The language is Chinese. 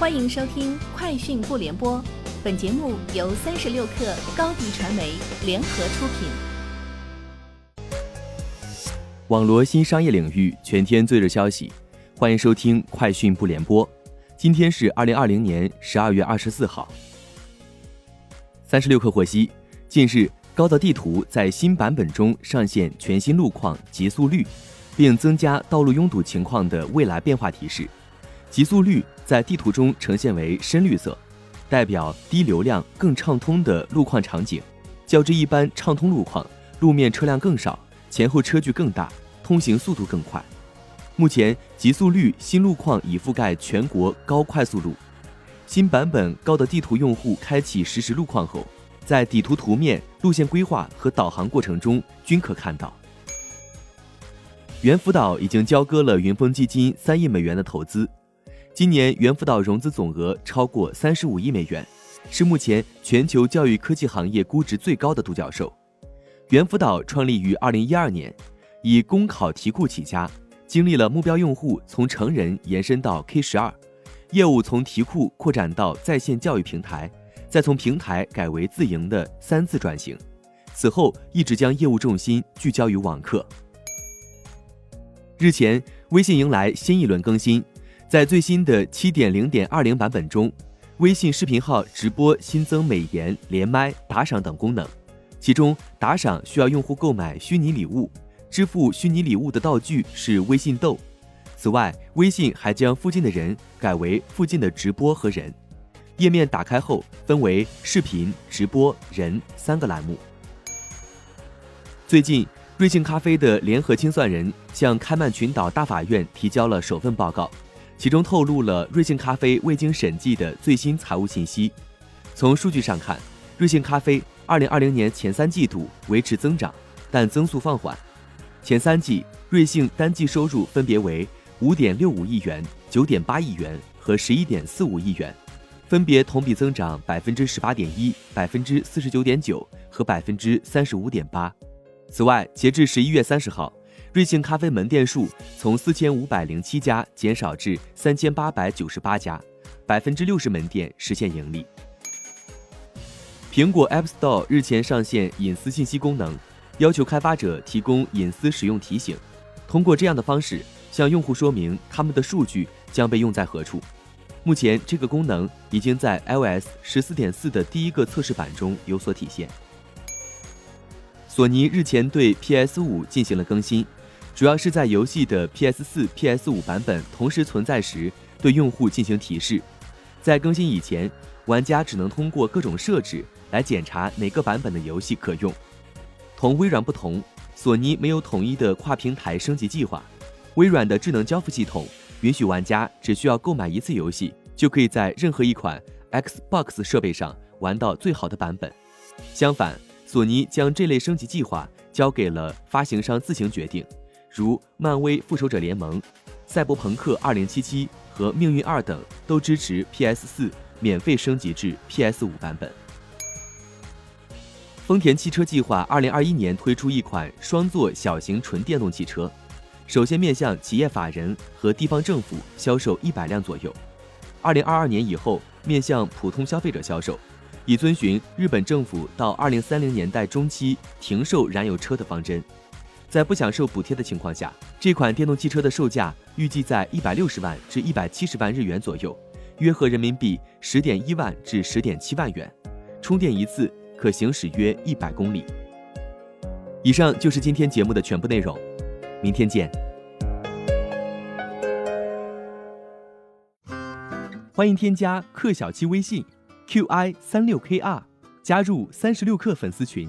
欢迎收听《快讯不联播》，本节目由三十六克高低传媒联合出品。网罗新商业领域全天最热消息，欢迎收听《快讯不联播》。今天是二零二零年十二月二十四号。三十六克获悉，近日高德地图在新版本中上线全新路况极速率，并增加道路拥堵情况的未来变化提示。极速率在地图中呈现为深绿色，代表低流量、更畅通的路况场景。较之一般畅通路况，路面车辆更少，前后车距更大，通行速度更快。目前，极速率新路况已覆盖全国高快速路。新版本高德地图用户开启实时路况后，在底图图面、路线规划和导航过程中均可看到。猿辅导已经交割了云峰基金三亿美元的投资。今年猿辅导融资总额超过三十五亿美元，是目前全球教育科技行业估值最高的独角兽。猿辅导创立于二零一二年，以公考题库起家，经历了目标用户从成人延伸到 K 十二，业务从题库扩展到在线教育平台，再从平台改为自营的三次转型。此后一直将业务重心聚焦于网课。日前，微信迎来新一轮更新。在最新的七点零点二零版本中，微信视频号直播新增美颜、连麦、打赏等功能。其中，打赏需要用户购买虚拟礼物，支付虚拟礼物的道具是微信豆。此外，微信还将附近的人改为附近的直播和人。页面打开后，分为视频、直播、人三个栏目。最近，瑞幸咖啡的联合清算人向开曼群岛大法院提交了首份报告。其中透露了瑞幸咖啡未经审计的最新财务信息。从数据上看，瑞幸咖啡2020年前三季度维持增长，但增速放缓。前三季瑞幸单季收入分别为5.65亿元、9.8亿元和11.45亿元，分别同比增长18.1%、49.9%和35.8%。此外，截至11月30号。瑞幸咖啡门店数从四千五百零七家减少至三千八百九十八家，百分之六十门店实现盈利。苹果 App Store 日前上线隐私信息功能，要求开发者提供隐私使用提醒，通过这样的方式向用户说明他们的数据将被用在何处。目前，这个功能已经在 iOS 十四点四的第一个测试版中有所体现。索尼日前对 PS 五进行了更新。主要是在游戏的 PS 四、PS 五版本同时存在时，对用户进行提示。在更新以前，玩家只能通过各种设置来检查哪个版本的游戏可用。同微软不同，索尼没有统一的跨平台升级计划。微软的智能交付系统允许玩家只需要购买一次游戏，就可以在任何一款 Xbox 设备上玩到最好的版本。相反，索尼将这类升级计划交给了发行商自行决定。如漫威复仇者联盟、赛博朋克2077和命运二等都支持 PS4 免费升级至 PS5 版本。丰田汽车计划2021年推出一款双座小型纯电动汽车，首先面向企业法人和地方政府销售一百辆左右，2022年以后面向普通消费者销售，以遵循日本政府到2030年代中期停售燃油车的方针。在不享受补贴的情况下，这款电动汽车的售价预计在一百六十万至一百七十万日元左右，约合人民币十点一万至十点七万元。充电一次可行驶约一百公里。以上就是今天节目的全部内容，明天见。欢迎添加克小七微信，qi 三六 kr，加入三十六氪粉丝群。